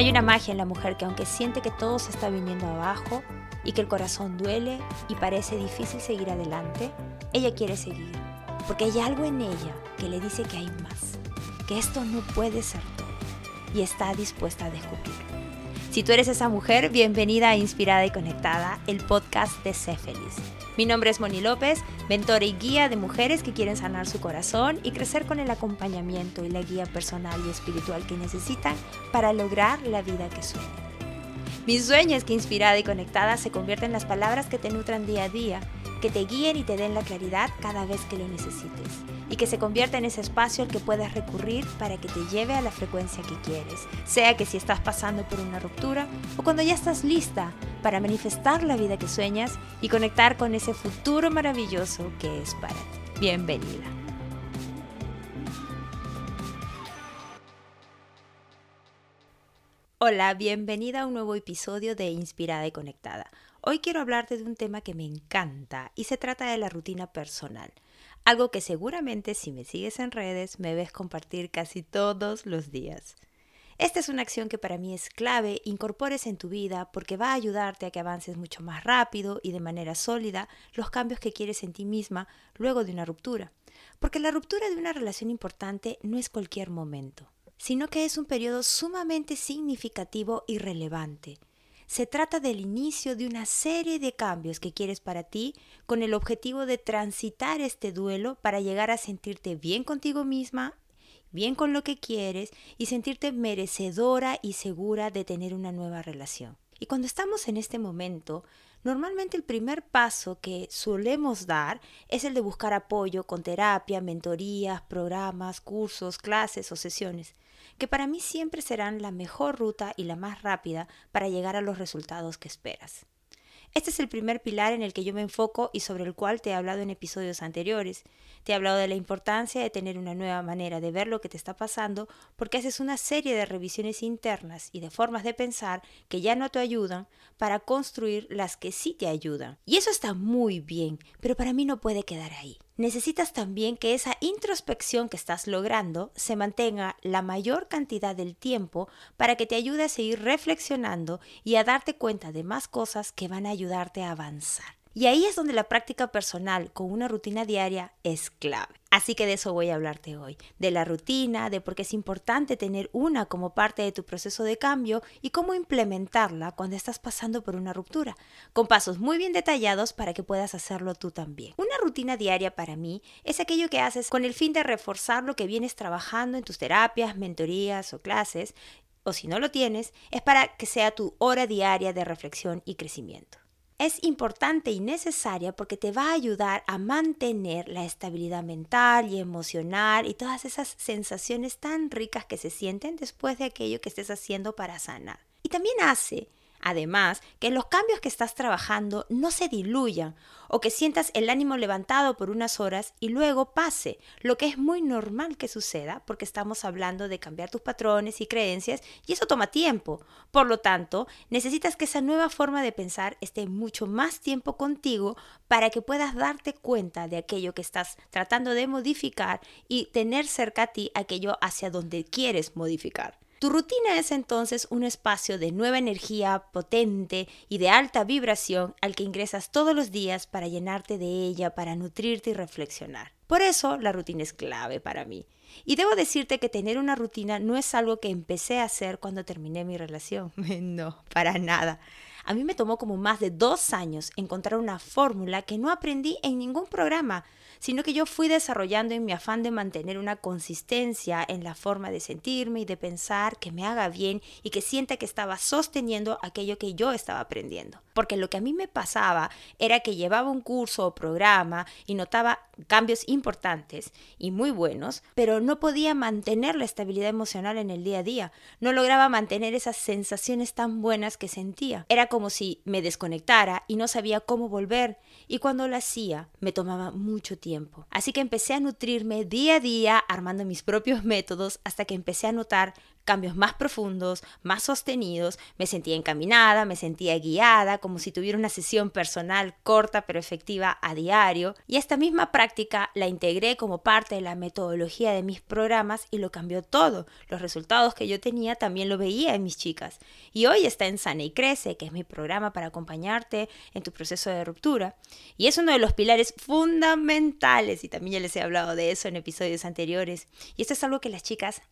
Hay una magia en la mujer que aunque siente que todo se está viniendo abajo y que el corazón duele y parece difícil seguir adelante, ella quiere seguir, porque hay algo en ella que le dice que hay más, que esto no puede ser todo y está dispuesta a descubrirlo. Si tú eres esa mujer, bienvenida a Inspirada y Conectada, el podcast de Sé Feliz. Mi nombre es Moni López, mentora y guía de mujeres que quieren sanar su corazón y crecer con el acompañamiento y la guía personal y espiritual que necesitan para lograr la vida que sueñan. Mi sueño es que inspirada y conectada se convierta en las palabras que te nutran día a día, que te guíen y te den la claridad cada vez que lo necesites, y que se convierta en ese espacio al que puedas recurrir para que te lleve a la frecuencia que quieres, sea que si estás pasando por una ruptura o cuando ya estás lista para manifestar la vida que sueñas y conectar con ese futuro maravilloso que es para ti. Bienvenida. Hola, bienvenida a un nuevo episodio de Inspirada y Conectada. Hoy quiero hablarte de un tema que me encanta y se trata de la rutina personal. Algo que seguramente si me sigues en redes me ves compartir casi todos los días. Esta es una acción que para mí es clave, incorpores en tu vida porque va a ayudarte a que avances mucho más rápido y de manera sólida los cambios que quieres en ti misma luego de una ruptura. Porque la ruptura de una relación importante no es cualquier momento, sino que es un periodo sumamente significativo y relevante. Se trata del inicio de una serie de cambios que quieres para ti con el objetivo de transitar este duelo para llegar a sentirte bien contigo misma bien con lo que quieres y sentirte merecedora y segura de tener una nueva relación. Y cuando estamos en este momento, normalmente el primer paso que solemos dar es el de buscar apoyo con terapia, mentorías, programas, cursos, clases o sesiones, que para mí siempre serán la mejor ruta y la más rápida para llegar a los resultados que esperas. Este es el primer pilar en el que yo me enfoco y sobre el cual te he hablado en episodios anteriores. Te he hablado de la importancia de tener una nueva manera de ver lo que te está pasando porque haces una serie de revisiones internas y de formas de pensar que ya no te ayudan para construir las que sí te ayudan. Y eso está muy bien, pero para mí no puede quedar ahí necesitas también que esa introspección que estás logrando se mantenga la mayor cantidad del tiempo para que te ayude a seguir reflexionando y a darte cuenta de más cosas que van a ayudarte a avanzar. Y ahí es donde la práctica personal con una rutina diaria es clave. Así que de eso voy a hablarte hoy, de la rutina, de por qué es importante tener una como parte de tu proceso de cambio y cómo implementarla cuando estás pasando por una ruptura, con pasos muy bien detallados para que puedas hacerlo tú también. Una rutina diaria para mí es aquello que haces con el fin de reforzar lo que vienes trabajando en tus terapias, mentorías o clases, o si no lo tienes, es para que sea tu hora diaria de reflexión y crecimiento es importante y necesaria porque te va a ayudar a mantener la estabilidad mental y emocional y todas esas sensaciones tan ricas que se sienten después de aquello que estés haciendo para sanar. Y también hace Además, que los cambios que estás trabajando no se diluyan o que sientas el ánimo levantado por unas horas y luego pase, lo que es muy normal que suceda porque estamos hablando de cambiar tus patrones y creencias y eso toma tiempo. Por lo tanto, necesitas que esa nueva forma de pensar esté mucho más tiempo contigo para que puedas darte cuenta de aquello que estás tratando de modificar y tener cerca a ti aquello hacia donde quieres modificar. Tu rutina es entonces un espacio de nueva energía potente y de alta vibración al que ingresas todos los días para llenarte de ella, para nutrirte y reflexionar. Por eso la rutina es clave para mí. Y debo decirte que tener una rutina no es algo que empecé a hacer cuando terminé mi relación. no, para nada. A mí me tomó como más de dos años encontrar una fórmula que no aprendí en ningún programa, sino que yo fui desarrollando en mi afán de mantener una consistencia en la forma de sentirme y de pensar que me haga bien y que sienta que estaba sosteniendo aquello que yo estaba aprendiendo. Porque lo que a mí me pasaba era que llevaba un curso o programa y notaba cambios importantes y muy buenos, pero no podía mantener la estabilidad emocional en el día a día. No lograba mantener esas sensaciones tan buenas que sentía. Era como si me desconectara y no sabía cómo volver y cuando lo hacía me tomaba mucho tiempo. Así que empecé a nutrirme día a día armando mis propios métodos hasta que empecé a notar cambios más profundos, más sostenidos, me sentía encaminada, me sentía guiada, como si tuviera una sesión personal corta pero efectiva a diario. Y esta misma práctica la integré como parte de la metodología de mis programas y lo cambió todo. Los resultados que yo tenía también lo veía en mis chicas. Y hoy está en Sana y Crece, que es mi programa para acompañarte en tu proceso de ruptura. Y es uno de los pilares fundamentales, y también ya les he hablado de eso en episodios anteriores. Y esto es algo que las chicas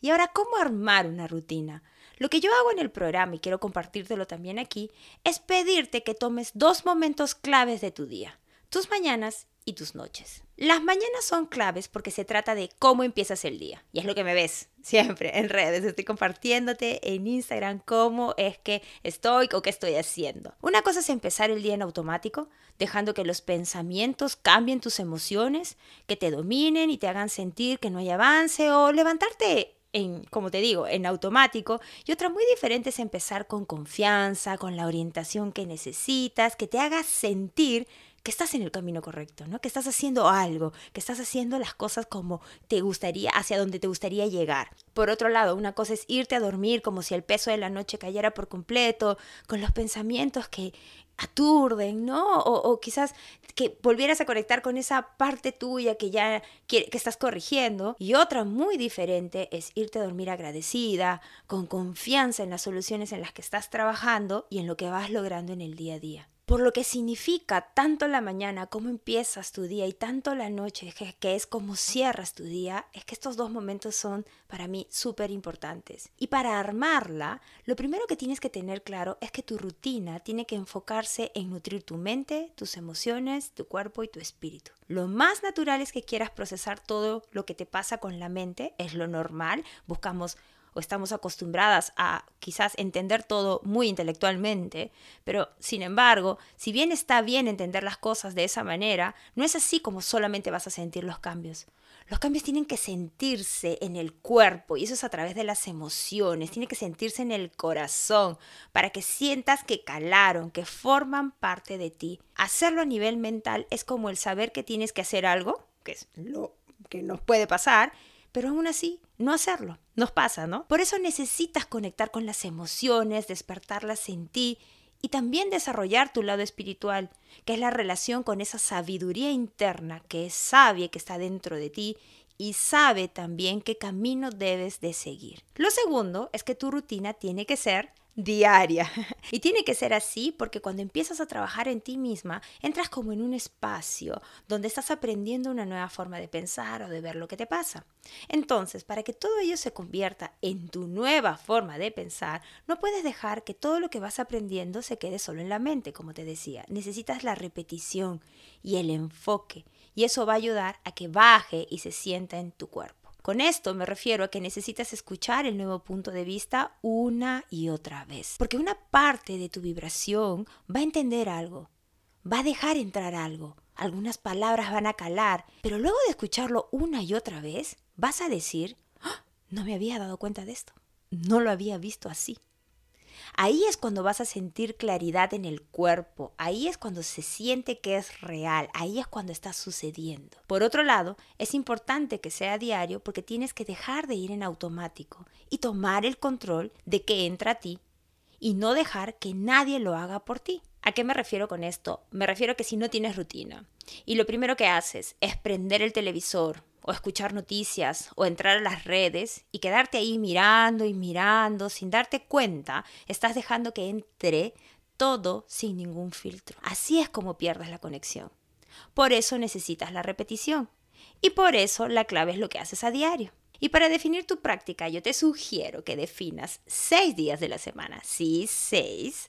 y ahora, ¿cómo armar una rutina? Lo que yo hago en el programa, y quiero compartírtelo también aquí, es pedirte que tomes dos momentos claves de tu día, tus mañanas y tus noches. Las mañanas son claves porque se trata de cómo empiezas el día. Y es lo que me ves siempre en redes. Estoy compartiéndote en Instagram cómo es que estoy o qué estoy haciendo. Una cosa es empezar el día en automático, dejando que los pensamientos cambien tus emociones, que te dominen y te hagan sentir que no hay avance o levantarte en, como te digo, en automático. Y otra muy diferente es empezar con confianza, con la orientación que necesitas, que te haga sentir que estás en el camino correcto, ¿no? Que estás haciendo algo, que estás haciendo las cosas como te gustaría, hacia donde te gustaría llegar. Por otro lado, una cosa es irte a dormir como si el peso de la noche cayera por completo, con los pensamientos que aturden, ¿no? O, quizás que volvieras a conectar con esa parte tuya que ya que estás corrigiendo. Y otra muy diferente es irte a dormir agradecida, con confianza en las soluciones en las que estás trabajando y en lo que vas logrando en el día a día por lo que significa tanto la mañana como empiezas tu día y tanto la noche, que, es como cierras tu día, es que estos dos momentos son para mí súper importantes. Y para armarla, lo primero que tienes que tener claro es que tu rutina tiene que enfocarse en nutrir tu mente, tus emociones, tu cuerpo y tu espíritu. Lo más natural es que quieras procesar todo lo que te pasa con la mente, es lo normal, buscamos o estamos acostumbradas a quizás entender todo muy intelectualmente, pero sin embargo, si bien está bien entender las cosas de esa manera, no es así como solamente vas a sentir los cambios. Los cambios tienen que sentirse en el cuerpo y eso es a través de las emociones, tiene que sentirse en el corazón para que sientas que calaron, que forman parte de ti. Hacerlo a nivel mental es como el saber que tienes que hacer algo, que es lo que nos puede pasar, pero aún así no hacerlo. Nos pasa, ¿no? Por eso necesitas conectar con las emociones, despertarlas en ti y también desarrollar tu lado espiritual, que es la relación con esa sabiduría interna que es sabia que está dentro de ti y sabe también qué camino debes de seguir. Lo segundo es que tu rutina tiene que ser diaria. Y tiene que ser así porque cuando empiezas a trabajar en ti misma, entras como en un espacio donde estás aprendiendo una nueva forma de pensar o de ver lo que te pasa. Entonces, para que todo ello se convierta en tu nueva forma de pensar, no puedes dejar que todo lo que vas aprendiendo se quede solo en la mente, como te decía. Necesitas la repetición y el enfoque. Y eso va a ayudar a que baje y se sienta en tu cuerpo. Con esto me refiero a que necesitas escuchar el nuevo punto de vista una y otra vez, porque una parte de tu vibración va a entender algo, va a dejar entrar algo, algunas palabras van a calar, pero luego de escucharlo una y otra vez, vas a decir, ¡Ah! no me había dado cuenta de esto, no lo había visto así. Ahí es cuando vas a sentir claridad en el cuerpo, ahí es cuando se siente que es real, ahí es cuando está sucediendo. Por otro lado, es importante que sea diario porque tienes que dejar de ir en automático y tomar el control de que entra a ti y no dejar que nadie lo haga por ti. ¿A qué me refiero con esto? Me refiero a que si no tienes rutina y lo primero que haces es prender el televisor, o escuchar noticias o entrar a las redes y quedarte ahí mirando y mirando sin darte cuenta, estás dejando que entre todo sin ningún filtro. Así es como pierdes la conexión. Por eso necesitas la repetición. Y por eso la clave es lo que haces a diario. Y para definir tu práctica, yo te sugiero que definas seis días de la semana, sí, seis,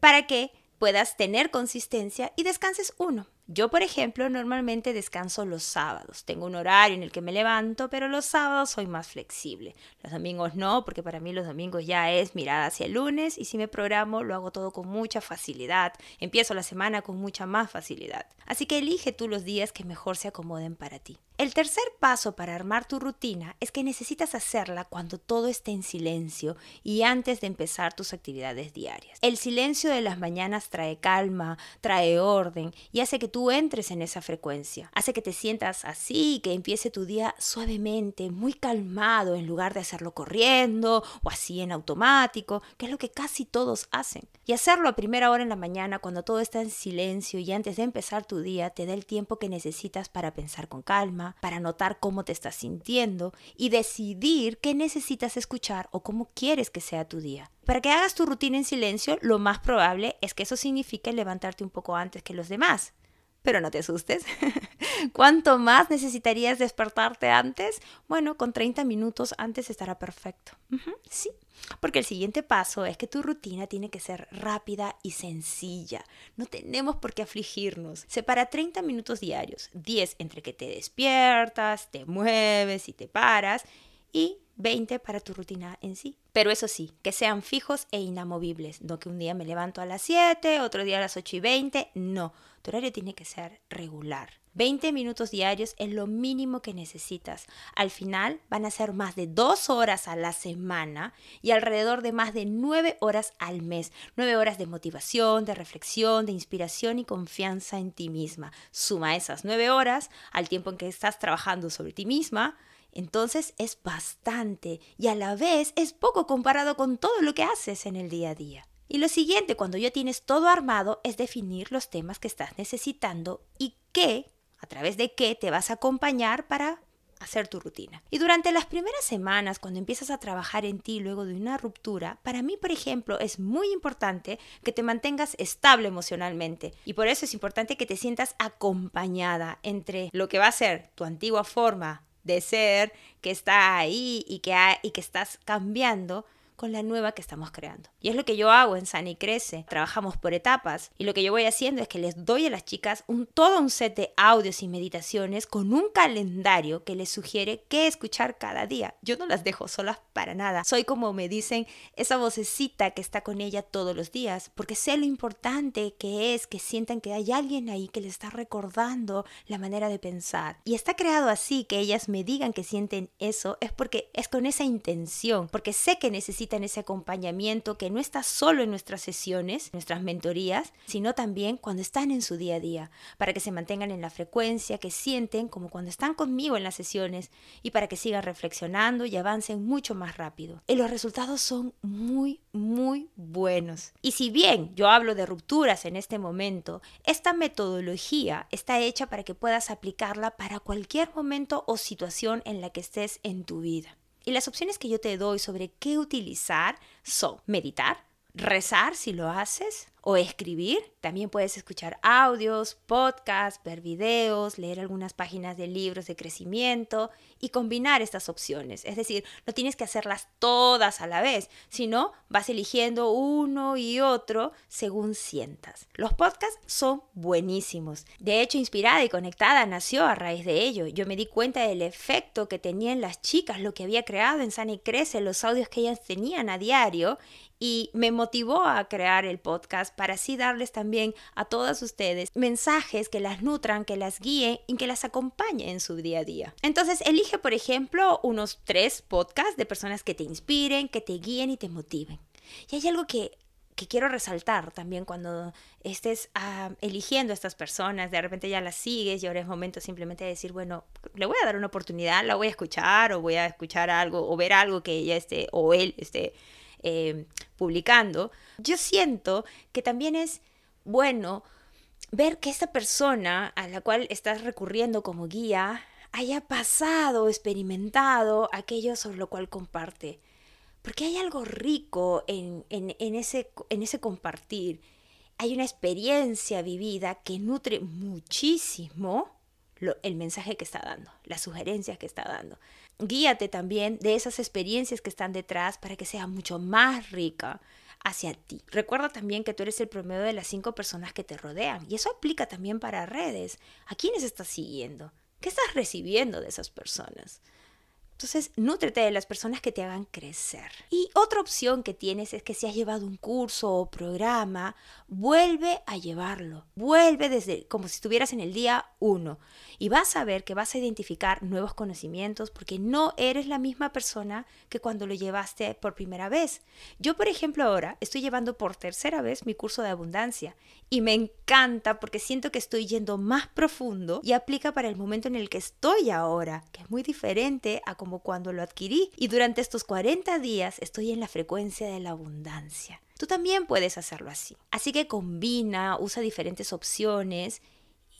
para que puedas tener consistencia y descanses uno. Yo, por ejemplo, normalmente descanso los sábados. Tengo un horario en el que me levanto, pero los sábados soy más flexible. Los domingos no, porque para mí los domingos ya es mirada hacia el lunes y si me programo lo hago todo con mucha facilidad. Empiezo la semana con mucha más facilidad. Así que elige tú los días que mejor se acomoden para ti. El tercer paso para armar tu rutina es que necesitas hacerla cuando todo esté en silencio y antes de empezar tus actividades diarias. El silencio de las mañanas trae calma, trae orden y hace que tú entres en esa frecuencia. Hace que te sientas así, que empiece tu día suavemente, muy calmado, en lugar de hacerlo corriendo o así en automático, que es lo que casi todos hacen. Y hacerlo a primera hora en la mañana, cuando todo está en silencio y antes de empezar tu día, te da el tiempo que necesitas para pensar con calma, para notar cómo te estás sintiendo y decidir qué necesitas escuchar o cómo quieres que sea tu día. Para que hagas tu rutina en silencio, lo más probable es que eso signifique levantarte un poco antes que los demás. Pero no te asustes. ¿Cuánto más necesitarías despertarte antes? Bueno, con 30 minutos antes estará perfecto. sí, porque el siguiente paso es que tu rutina tiene que ser rápida y sencilla. No tenemos por qué afligirnos. Separa 30 minutos diarios, 10 entre que te despiertas, te mueves y te paras y 20 para tu rutina en sí. Pero eso sí, que sean fijos e inamovibles. No que un día me levanto a las 7, otro día a las 8 y 20. No, tu horario tiene que ser regular. 20 minutos diarios es lo mínimo que necesitas. Al final van a ser más de 2 horas a la semana y alrededor de más de 9 horas al mes. 9 horas de motivación, de reflexión, de inspiración y confianza en ti misma. Suma esas 9 horas al tiempo en que estás trabajando sobre ti misma entonces es bastante y a la vez es poco comparado con todo lo que haces en el día a día. Y lo siguiente, cuando ya tienes todo armado, es definir los temas que estás necesitando y qué, a través de qué te vas a acompañar para hacer tu rutina. Y durante las primeras semanas, cuando empiezas a trabajar en ti luego de una ruptura, para mí, por ejemplo, es muy importante que te mantengas estable emocionalmente. Y por eso es importante que te sientas acompañada entre lo que va a ser tu antigua forma de ser que está ahí y que, y que estás cambiando con la nueva que estamos creando. Y es lo que yo hago en Sana y Crece. Trabajamos por etapas y lo que yo voy haciendo es que les doy a las chicas un, todo un set de audios y meditaciones con un calendario que les sugiere qué escuchar cada día. Yo no las dejo solas para nada. Soy como me dicen esa vocecita que está con ella todos los días porque sé lo importante que es que sientan que hay alguien ahí que les está recordando la manera de pensar. Y está creado así que ellas me digan que sienten eso es porque es con esa intención, porque sé que necesitan en ese acompañamiento que no está solo en nuestras sesiones, nuestras mentorías, sino también cuando están en su día a día, para que se mantengan en la frecuencia, que sienten como cuando están conmigo en las sesiones y para que sigan reflexionando y avancen mucho más rápido. Y los resultados son muy, muy buenos. Y si bien yo hablo de rupturas en este momento, esta metodología está hecha para que puedas aplicarla para cualquier momento o situación en la que estés en tu vida. Y las opciones que yo te doy sobre qué utilizar son meditar, rezar si lo haces, o escribir. También puedes escuchar audios, podcasts, ver videos, leer algunas páginas de libros de crecimiento y combinar estas opciones. Es decir, no tienes que hacerlas todas a la vez, sino vas eligiendo uno y otro según sientas. Los podcasts son buenísimos. De hecho, Inspirada y Conectada nació a raíz de ello. Yo me di cuenta del efecto que tenían las chicas, lo que había creado en Sana y Crece, los audios que ellas tenían a diario y me motivó a crear el podcast para así darles también a todas ustedes mensajes que las nutran, que las guíen y que las acompañen en su día a día. Entonces, elige, por ejemplo, unos tres podcasts de personas que te inspiren, que te guíen y te motiven. Y hay algo que que quiero resaltar también cuando estés ah, eligiendo a estas personas, de repente ya las sigues y ahora es momento simplemente de decir, bueno, le voy a dar una oportunidad, la voy a escuchar o voy a escuchar algo o ver algo que ella esté o él esté eh, publicando, yo siento que también es bueno ver que esta persona a la cual estás recurriendo como guía haya pasado, experimentado aquello sobre lo cual comparte. Porque hay algo rico en, ese, en ese compartir. Hay una experiencia vivida que nutre muchísimo el mensaje que está dando, las sugerencias que está dando. Guíate también de esas experiencias que están detrás para que sea mucho más rica hacia ti. Recuerda también que tú eres el promedio de las cinco personas que te rodean y eso aplica también para redes. ¿A quiénes estás siguiendo? ¿Qué estás recibiendo de esas personas? Entonces, nútrete de las personas que te hagan crecer. Y otra opción que tienes es que si has llevado un curso o programa, vuelve a llevarlo. Vuelve desde como si estuvieras en el día uno. Y vas a ver que vas a identificar nuevos conocimientos porque no eres la misma persona que cuando lo llevaste por primera vez. Yo, por ejemplo, ahora estoy llevando por tercera vez mi curso de abundancia y me encanta porque siento que estoy yendo más profundo y aplica para el momento en el que estoy ahora, que es muy diferente a como cuando lo adquirí y durante estos 40 días estoy en la frecuencia de la abundancia. Tú también puedes hacerlo así. Así que combina, usa diferentes opciones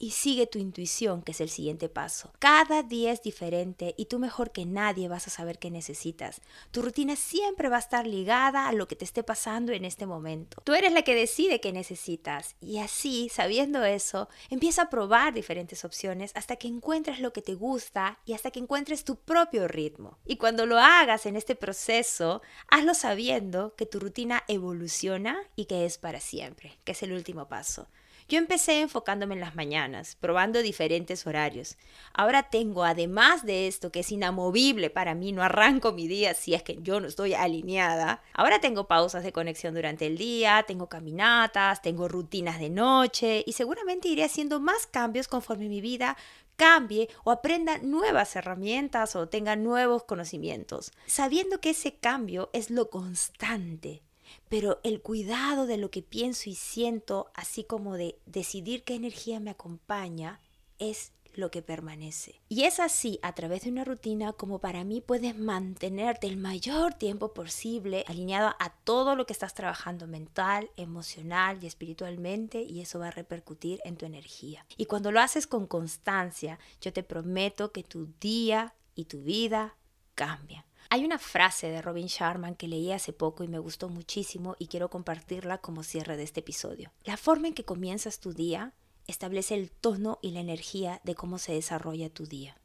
y sigue tu intuición, que es el siguiente paso. Cada día es diferente y tú mejor que nadie vas a saber qué necesitas. Tu rutina siempre va a estar ligada a lo que te esté pasando en este momento. Tú eres la que decide qué necesitas y así, sabiendo eso, empieza a probar diferentes opciones hasta que encuentres lo que te gusta y hasta que encuentres tu propio ritmo. Y cuando lo hagas en este proceso, hazlo sabiendo que tu rutina evoluciona y que es para siempre, que es el último paso. Yo empecé enfocándome en las mañanas, probando diferentes horarios. Ahora tengo, además de esto que es inamovible para mí, no arranco mi día si es que yo no estoy alineada. Ahora tengo pausas de conexión durante el día, tengo caminatas, tengo rutinas de noche y seguramente iré haciendo más cambios conforme mi vida cambie o aprenda nuevas herramientas o tenga nuevos conocimientos, sabiendo que ese cambio es lo constante pero el cuidado de lo que pienso y siento, así como de decidir qué energía me acompaña, es lo que permanece. Y es así, a través de una rutina, como para mí puedes mantenerte el mayor tiempo posible alineado a todo lo que estás trabajando mental, emocional y espiritualmente, y eso va a repercutir en tu energía. Y cuando lo haces con constancia, yo te prometo que tu día y tu vida cambian. Hay una frase de Robin Sharman que leí hace poco y me gustó muchísimo y quiero compartirla como cierre de este episodio. La forma en que comienzas tu día establece el tono y la energía de cómo se desarrolla tu día.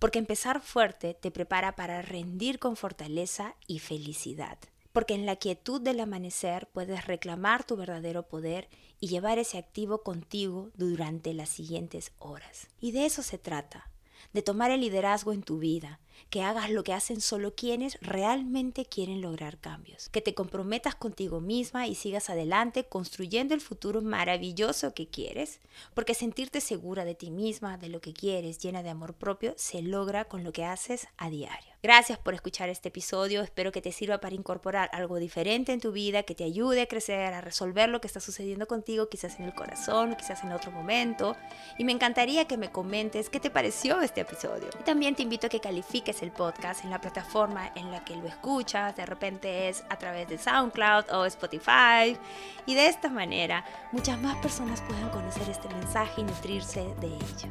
Porque empezar fuerte te prepara para rendir con fortaleza y felicidad. Porque en la quietud del amanecer puedes reclamar tu verdadero poder y llevar ese activo contigo durante las siguientes horas. Y de eso se trata, de tomar el liderazgo en tu vida, que hagas lo que hacen solo quienes realmente quieren lograr cambios, que te comprometas contigo misma y sigas adelante construyendo el futuro maravilloso que quieres, porque sentirte segura de ti misma, de lo que quieres, llena de amor propio, se logra con lo que haces a diario. Gracias por escuchar este episodio, espero que te sirva para incorporar algo diferente en tu vida, que te ayude a crecer, a resolver lo que está sucediendo contigo, quizás en el corazón, quizás en otro momento, y me encantaría que me comentes qué te pareció este episodio. Y también te invito a que califiques el podcast en la plataforma en la que lo escuchas, de repente es a través de SoundCloud o Spotify, y de esta manera muchas más personas puedan conocer este mensaje y nutrirse de ello.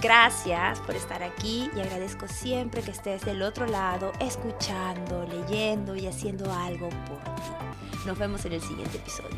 Gracias por estar aquí y agradezco siempre que estés del otro lado, escuchando, leyendo y haciendo algo por ti. Nos vemos en el siguiente episodio.